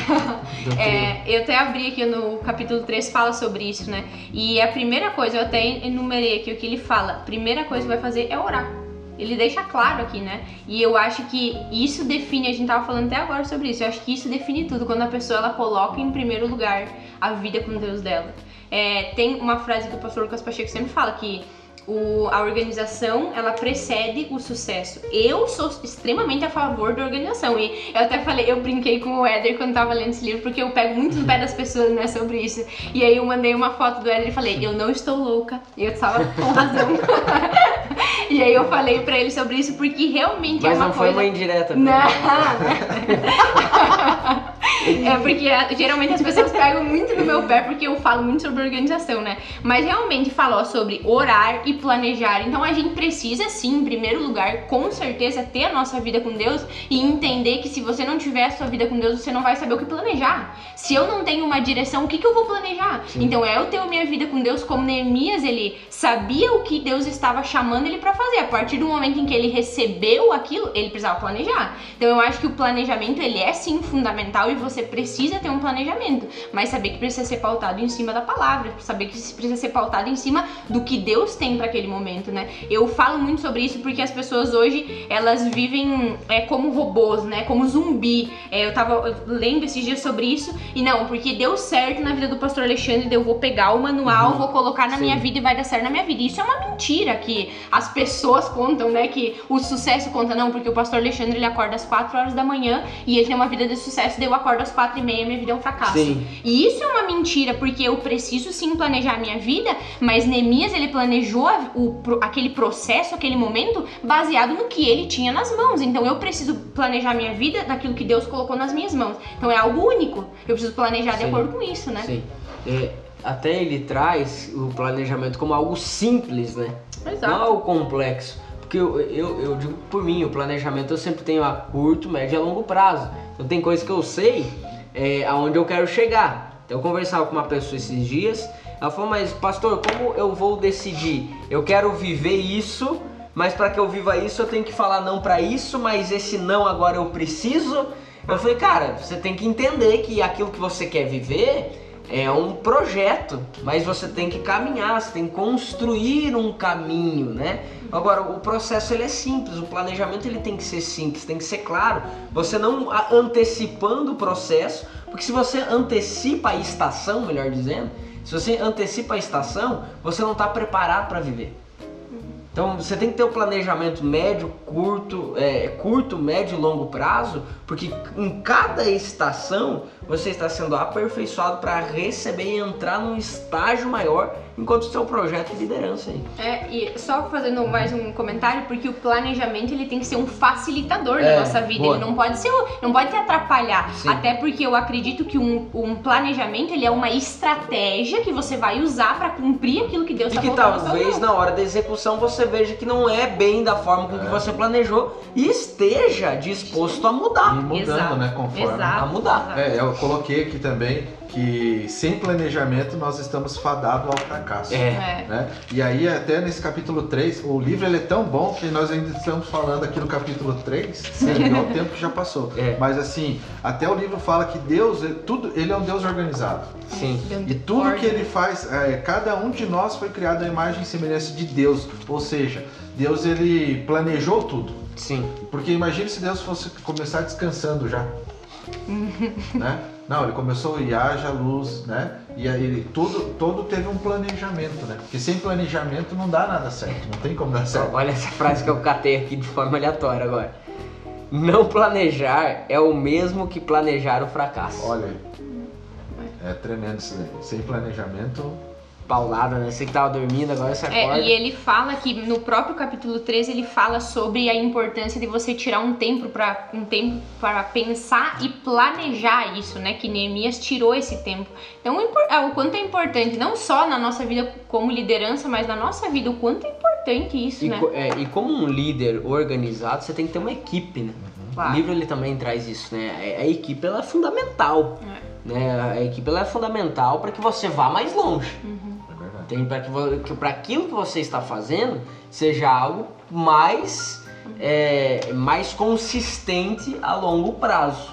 É, eu até abri aqui no capítulo 3, fala sobre isso, né? E a primeira coisa, eu até enumerei aqui o que ele fala. A primeira coisa que vai fazer é orar. Ele deixa claro aqui, né? E eu acho que isso define, a gente tava falando até agora sobre isso, eu acho que isso define tudo, quando a pessoa ela coloca em primeiro lugar a vida com Deus dela. É, tem uma frase que o pastor Lucas Pacheco sempre fala, que o- a organização ela precede o sucesso. Eu sou extremamente a favor da organização e eu até falei, eu brinquei com o Éder quando tava lendo esse livro porque eu pego muito no pé das pessoas né, sobre isso. E aí eu mandei uma foto do Éder e falei, eu não estou louca. E eu estava com razão. e aí eu falei pra ele sobre isso porque realmente é Mas uma não foi coisa. uma indireta. Não. é porque ah, geralmente as pessoas pegam muito no meu pé porque eu falo muito sobre organização, né? Mas realmente falou sobre orar e planejar. Então a gente precisa sim, em primeiro lugar, com certeza ter a nossa vida com Deus e entender que se você não tiver a sua vida com Deus, você não vai saber o que planejar. Se eu não tenho uma direção, o que, que eu vou planejar? Então é eu ter a minha vida com Deus como Neemias, ele sabia o que Deus estava chamando ele pra fazer. A partir do momento em que ele recebeu aquilo, ele precisava planejar. Então eu acho que o planejamento ele é sim fundamental e você precisa ter um planejamento, mas saber que precisa ser pautado em cima da palavra, saber que precisa ser pautado em cima do que Deus tem para aquele momento, né? Eu falo muito sobre isso porque as pessoas hoje elas vivem é, como robôs, né? Como zumbi. É, eu tava lendo esses dias sobre isso e não, porque deu certo na vida do pastor Alexandre, eu vou pegar o manual, Uhum. vou colocar na Sim. minha vida e vai dar certo na minha vida. Isso é uma mentira que as pessoas contam, né? Que o sucesso conta, não, porque o pastor Alexandre ele acorda às 4 horas da manhã e ele tem uma vida de sucesso, daí eu acordo às 4 e meia, minha vida é um fracasso. Sim. E isso é uma mentira, porque eu preciso sim planejar a minha vida, mas Neemias ele planejou o, aquele processo, aquele momento, baseado no que ele tinha nas mãos. Então eu preciso planejar a minha vida naquilo que Deus colocou nas minhas mãos. Então é algo único. Eu preciso planejar de Sim. acordo com isso, né? Sim. É, até ele traz o planejamento como algo simples, né? Não Exato. algo complexo. Porque eu, eu, eu digo por mim, o planejamento eu sempre tenho a curto, médio e a longo prazo. Então tem coisas que eu sei é, aonde eu quero chegar. Então eu conversava com uma pessoa esses dias, ela falou, mas pastor, como eu vou decidir? Eu quero viver isso, mas para que eu viva isso eu tenho que falar não para isso, mas esse não agora eu preciso. Eu falei, cara, você tem que entender que aquilo que você quer viver é um projeto, mas você tem que caminhar, você tem que construir um caminho, né? Agora, o processo ele é simples, o planejamento ele tem que ser simples, tem que ser claro. Você não antecipando o processo, porque se você antecipa a estação, melhor dizendo, se você antecipa a estação, você não está preparado para viver. Então você tem que ter o um planejamento médio, curto, é, curto, médio e longo prazo, porque em cada estação você está sendo aperfeiçoado para receber e entrar num estágio maior enquanto seu projeto de liderança aí. É, e só fazendo mais um comentário, porque o planejamento ele tem que ser um facilitador É, da nossa vida, boa. ele não pode ser, não pode te atrapalhar. Sim. Até porque eu acredito que um, um planejamento ele é uma estratégia que você vai usar para cumprir aquilo que Deus E está que colocando na sua talvez na hora da execução você veja que não é bem da forma com que você planejou e esteja disposto a E mudar. mudando, Exato, né? Conforme. Exato. A mudar. É, eu coloquei aqui também que sem planejamento nós estamos fadados ao fracasso. É. É. né? E aí, até nesse capítulo 3, o livro ele é tão bom que nós ainda estamos falando aqui no capítulo 3, né? igual o tempo que já passou. É. Mas assim, até o livro fala que Deus, ele- tudo, ele é um Deus organizado. Sim. E tudo que ele faz, é, cada um de nós foi criado à imagem e semelhança de Deus. Ou seja, Deus ele planejou tudo. Sim. Porque imagine se Deus fosse começar descansando já. Né? Não, ele começou e haja luz, né? E aí ele tudo, todo teve um planejamento, né? Porque sem planejamento não dá nada certo, não tem como dar certo. Olha essa frase que eu catei aqui de forma aleatória agora. Não planejar é o mesmo que planejar o fracasso. Olha. É tremendo isso daí. Sem planejamento. Paulada, né? Você que tava dormindo, agora você acorda. É, e ele fala que no próprio capítulo 13 ele fala sobre a importância de você tirar um tempo para um tempo para pensar e planejar isso, né? Que Neemias tirou esse tempo. Então, o ah, o quanto é importante, não só na nossa vida como liderança, mas na nossa vida, o quanto é importante isso, E, né? é, e como um líder organizado, você tem que ter uma equipe, né? Claro. O livro ele também traz isso, né? A, equipe ela é fundamental, né? A equipe ela é fundamental para que você vá mais longe. É verdade. Tem para que, para aquilo que você está fazendo seja algo mais é, mais consistente a longo prazo,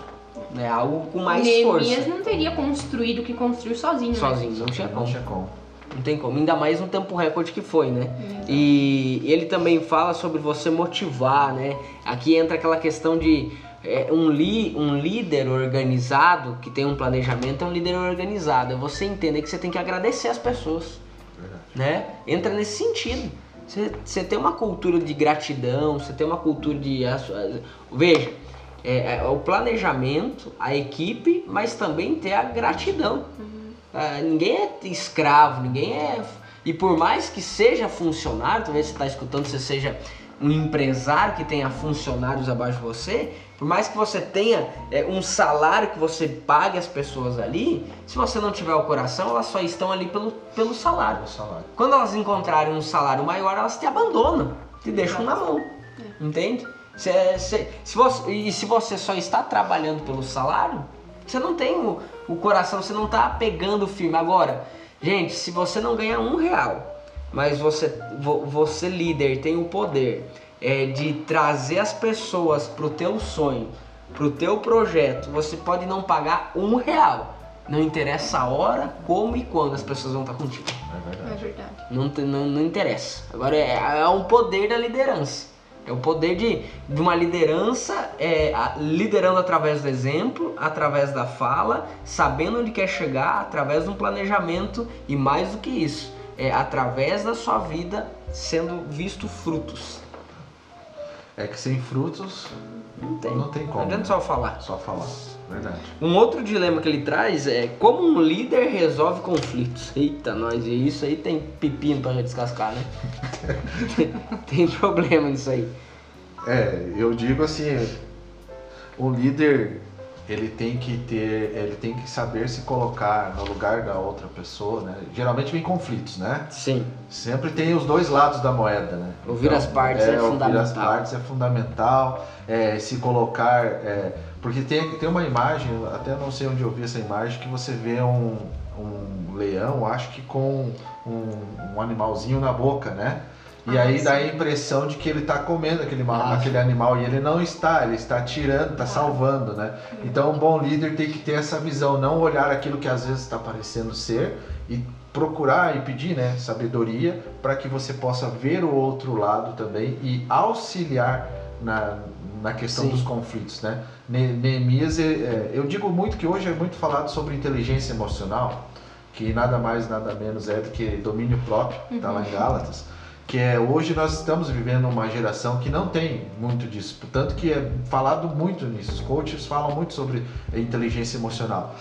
né? Algo com mais Neemias força. não teria construído o que construiu sozinho, né? Sozinho, não tinha Não como. tinha como. Não tem como, ainda mais no tempo recorde que foi, né? E ele também fala sobre você motivar, né? Aqui entra aquela questão de é, um, li, um líder organizado, que tem um planejamento, é um líder organizado. É você entender que você tem que agradecer as pessoas. Né? Entra nesse sentido. Você, tem uma cultura de gratidão, você tem uma cultura de... Veja, é, é, o planejamento, a equipe, mas também ter a gratidão. Ah, ninguém é escravo, ninguém é. E por mais que seja funcionário, talvez você está escutando, você seja um empresário que tenha funcionários abaixo de você, por mais que você tenha é, um salário que você pague as pessoas ali, se você não tiver o coração, elas só estão ali pelo, pelo salário. Salário. Quando elas encontrarem um salário maior, elas te abandonam, te deixam na mão. Entende? Se, se, se você, e se você só está trabalhando pelo salário, você não tem o, o coração, você não está pegando firme. Agora, gente, se você não ganha um real, mas você, vo- você líder, tem o poder é, de trazer as pessoas pro teu sonho, pro teu projeto, você pode não pagar um real. Não interessa a hora, como e quando as pessoas vão estar contigo. É verdade. É verdade. Não, não, não interessa. Agora é, é um poder da liderança. É o poder de, de uma liderança é, a- liderando através do exemplo, através da fala, sabendo onde quer chegar, através de um planejamento e mais do que isso, é através da sua vida sendo visto frutos. É que sem frutos Não tem. Não tem como. Não adianta só falar. só falar. Verdade. Um outro dilema que ele traz é como um líder resolve conflitos. Eita, nós, e isso aí tem pepino pra descascar, né? tem problema nisso aí. É, eu digo assim, o líder ele tem que ter, ele tem que saber se colocar no lugar da outra pessoa, né? Geralmente vem conflitos, né? Sim. Sempre tem os dois lados da moeda, né? Ouvir as partes é Ouvir as fundamental. partes é fundamental, é, se colocar, é, porque tem, tem uma imagem, até não sei onde eu vi essa imagem, que você vê um, um leão, acho que com um, um animalzinho na boca, né? E Ah, aí dá a sim. impressão de que ele está comendo aquele, ma- Ah, aquele animal e ele não está, ele está tirando, está salvando, né? Então um bom líder tem que ter essa visão, não olhar aquilo que às vezes está parecendo ser e procurar e pedir, né, sabedoria para que você possa ver o outro lado também e auxiliar na, na questão Sim. dos conflitos, né? Ne- Neemias, é, é, eu digo muito que hoje é muito falado sobre inteligência emocional, que nada mais nada menos é do que domínio próprio, está lá em Gálatas que é hoje nós estamos vivendo uma geração que não tem muito disso, portanto que é falado muito nisso. Os coaches falam muito sobre inteligência emocional,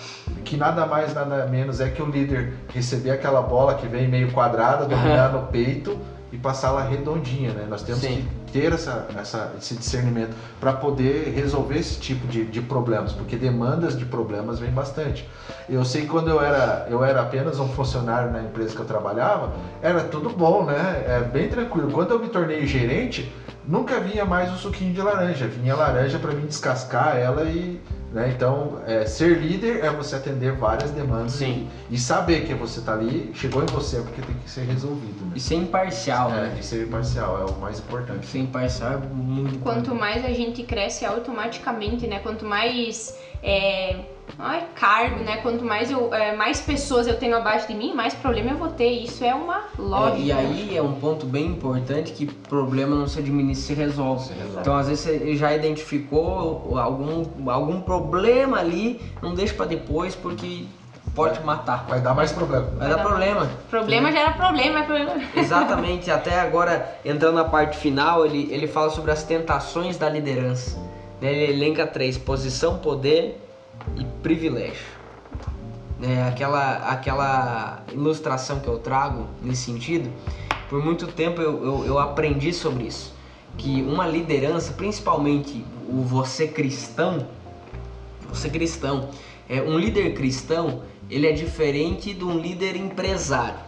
que nada mais nada menos é que o líder receber aquela bola que vem meio quadrada, dominar no peito e passá-la redondinha, né? Nós temos Sim. que ter essa, essa- esse discernimento para poder resolver esse tipo de, de problemas, porque demandas de problemas vem bastante. Eu sei que quando eu era, eu era apenas um funcionário na empresa que eu trabalhava, era tudo bom, né? É bem tranquilo. Quando eu me tornei gerente, nunca vinha mais o suquinho de laranja. Vinha laranja para mim descascar ela e. Né? Então, é, ser líder é você atender várias demandas Sim. E, e saber que você está ali, chegou em você, é porque tem que ser resolvido. Né? E ser imparcial, É, né? e ser imparcial é o mais importante. Ser imparcial é muito Quanto importante. mais a gente cresce automaticamente, né? Quanto mais é, ai, cargo, né? Quanto mais, eu, é, mais pessoas eu tenho abaixo de mim, mais problema eu vou ter. Isso é uma lógica. É, e aí é um ponto bem importante que problema não se administra, se resolve. Se resolve. Então, às vezes, você já identificou algum, algum problema ali, não deixa pra depois, porque pode matar. Vai dar mais problema. Vai dar problema. Problema gera problema, é problema. Exatamente, até agora, entrando na parte final, ele, ele fala sobre as tentações da liderança. Ele elenca três: posição, poder e privilégio. É, aquela, aquela ilustração que eu trago nesse sentido, por muito tempo eu, eu, eu aprendi sobre isso. Que uma liderança, principalmente o você cristão, você cristão, é, um líder cristão, ele é diferente de um líder empresário.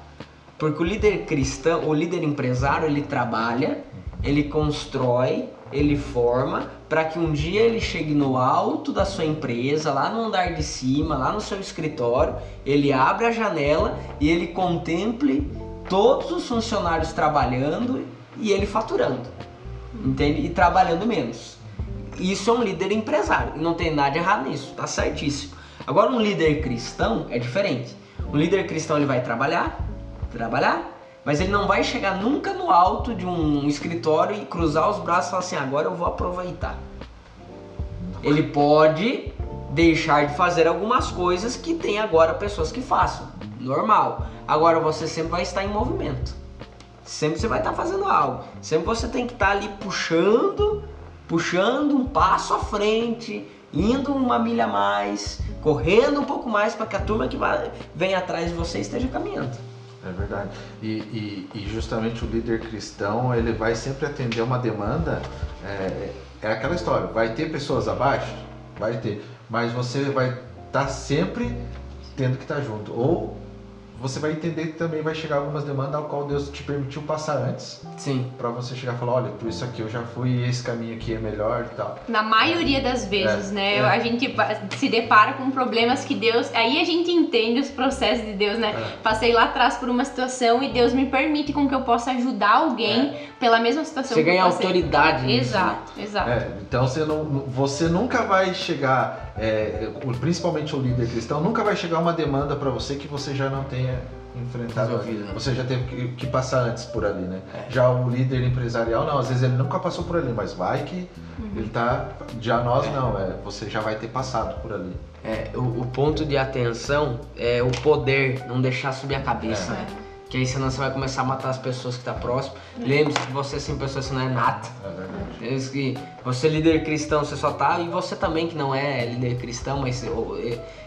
Porque o líder cristão, o líder empresário, ele trabalha, ele constrói, ele forma para que um dia ele chegue no alto da sua empresa, lá no andar de cima, lá no seu escritório, ele abre a janela e ele contemple todos os funcionários trabalhando e ele faturando. Entende? E trabalhando menos. Isso é um líder empresário. E não tem nada de errado nisso. Tá certíssimo. Agora, um líder cristão é diferente. Um líder cristão ele vai trabalhar, trabalhar, mas ele não vai chegar nunca no alto de um escritório e cruzar os braços e falar assim: agora eu vou aproveitar. Ele pode deixar de fazer algumas coisas que tem agora pessoas que façam. Normal. Agora você sempre vai estar em movimento. Sempre você vai estar fazendo algo. Sempre você tem que estar ali puxando, puxando um passo à frente, indo uma milha a mais, correndo um pouco mais para que a turma que vai, vem atrás de você esteja caminhando. É verdade. E, e, e justamente o líder cristão, ele vai sempre atender uma demanda. É, é aquela história, vai ter pessoas abaixo? Vai ter. Mas você vai estar sempre tendo que estar junto. Ou você vai entender que também vai chegar algumas demandas ao qual Deus te permitiu passar antes. Sim. Pra você chegar e falar, olha, por isso aqui eu já fui, esse caminho aqui é melhor e tal. Na maioria das vezes, É, né? é. A gente se depara com problemas que Deus. Aí a gente entende os processos de Deus, né? É. Passei lá atrás por uma situação e Deus me permite com que eu possa ajudar alguém pela mesma situação Você ganha autoridade nisso. Exato, exato. É, então você, não, você nunca vai chegar, é, principalmente o líder cristão, nunca vai chegar uma demanda para você que você já não tenha enfrentado. Resolvido, né? Você já teve que, que passar antes por ali, né? É. Já o líder empresarial, não, às vezes ele nunca passou por ali, mas vai que ele tá. Já nós não, é, você já vai ter passado por ali. É, o, o ponto de atenção é o poder, não deixar subir a cabeça. É. né? Que aí senão você vai começar a matar as pessoas que estão próximas. Lembre-se que você sem pessoa você não é nada. É verdade. Que você é líder cristão, você só tá. E você também que não é líder cristão, mas eu,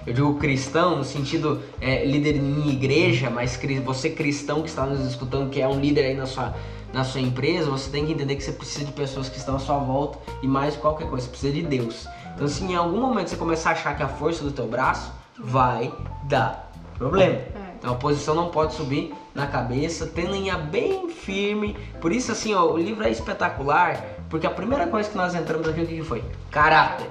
eu digo cristão no sentido é, líder em igreja, mas você cristão que está nos escutando, que é um líder aí na sua, na sua empresa, você tem que entender que você precisa de pessoas que estão à sua volta e mais qualquer coisa, você precisa de Deus. Então se em algum momento você começar a achar que a força do teu braço vai dar problema. É. Então a posição não pode subir na cabeça, tem linha bem firme. Por isso, assim, ó, o livro é espetacular, porque a primeira coisa que nós entramos aqui, o que foi? Caráter.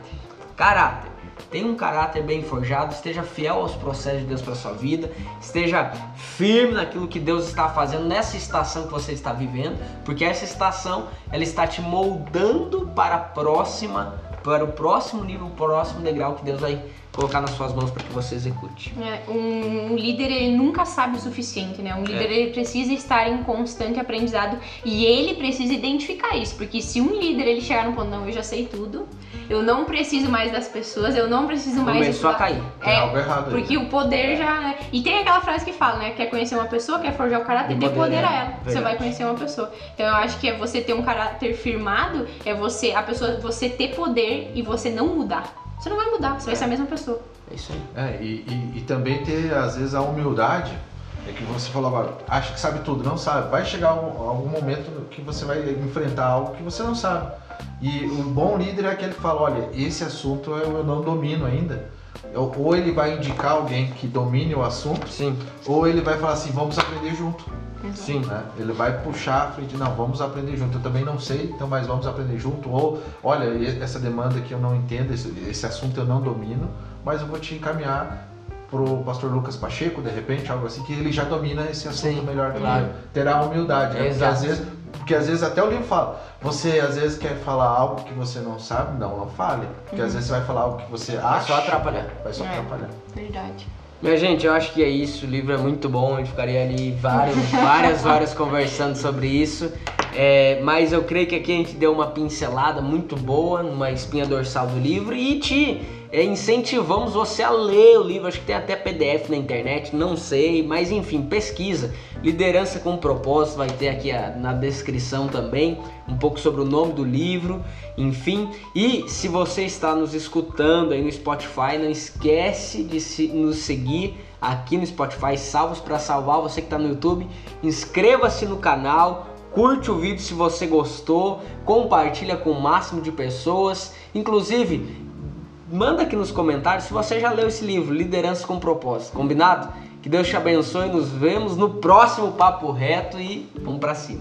Caráter. tenha um caráter bem forjado, esteja fiel aos processos de Deus para sua vida, esteja firme naquilo que Deus está fazendo nessa estação que você está vivendo, porque essa estação ela está te moldando para a próxima, para o próximo nível, o próximo degrau que Deus vai colocar nas suas mãos para que você execute. É, um, um, líder ele nunca sabe o suficiente, né? Um líder é. ele precisa estar em constante aprendizado e ele precisa identificar isso, porque se um líder ele chegar no ponto não, eu já sei tudo, eu não preciso mais das pessoas, eu não preciso mais começou a cair. É, algo errado porque aí. o poder já né? e tem aquela frase que fala, né? Quer conhecer uma pessoa, quer forjar o caráter, dê poder, poder a ela. Verdade. Você vai conhecer uma pessoa. Então eu acho que é você ter um caráter firmado, é você a pessoa você ter poder e você não mudar. Você não vai mudar, você vai ser a mesma pessoa. É isso aí. É, e, e, e também ter, às vezes, a humildade. É que você falou agora, acha que sabe tudo, não sabe. Vai chegar algum momento que você vai enfrentar algo que você não sabe. E o bom líder é aquele que fala, olha, esse assunto eu não domino ainda. Ou ele vai indicar alguém que domine o assunto, Sim. ou ele vai falar assim, vamos aprender junto. Sim. Né? Ele vai puxar a frente, não, vamos aprender junto. Eu também não sei, então, mas vamos aprender junto. Ou, olha, essa demanda que eu não entendo, esse, esse assunto eu não domino, mas eu vou te encaminhar pro pastor Lucas Pacheco, de repente, algo assim, que ele já domina esse assunto Sim, melhor que claro. Terá humildade, né? Porque às, vezes, porque às vezes até o livro fala, você às vezes quer falar algo que você não sabe, não, não fale. Porque uhum. às vezes você vai falar algo que você acha. Vai só atrapalhar. Vai só é, atrapalhar. Verdade. Minha gente, eu acho que é isso. O livro é muito bom. A gente ficaria ali várias, várias horas conversando sobre isso. É, mas eu creio que aqui a gente deu uma pincelada muito boa, numa espinha dorsal do livro e te é, incentivamos você a ler o livro. Acho que tem até PDF na internet, não sei, mas enfim, pesquisa. Liderança com propósito, vai ter aqui a, na descrição também um pouco sobre o nome do livro, enfim. E se você está nos escutando aí no Spotify, não esquece de se, nos seguir aqui no Spotify, Salvos para Salvar. Você que está no YouTube, inscreva-se no canal, curte o vídeo se você gostou, compartilha com o máximo de pessoas. Inclusive, Manda aqui nos comentários se você já leu esse livro, liderança com Propósito, combinado? Que Deus te abençoe, nos vemos no próximo Papo Reto e vamos pra cima.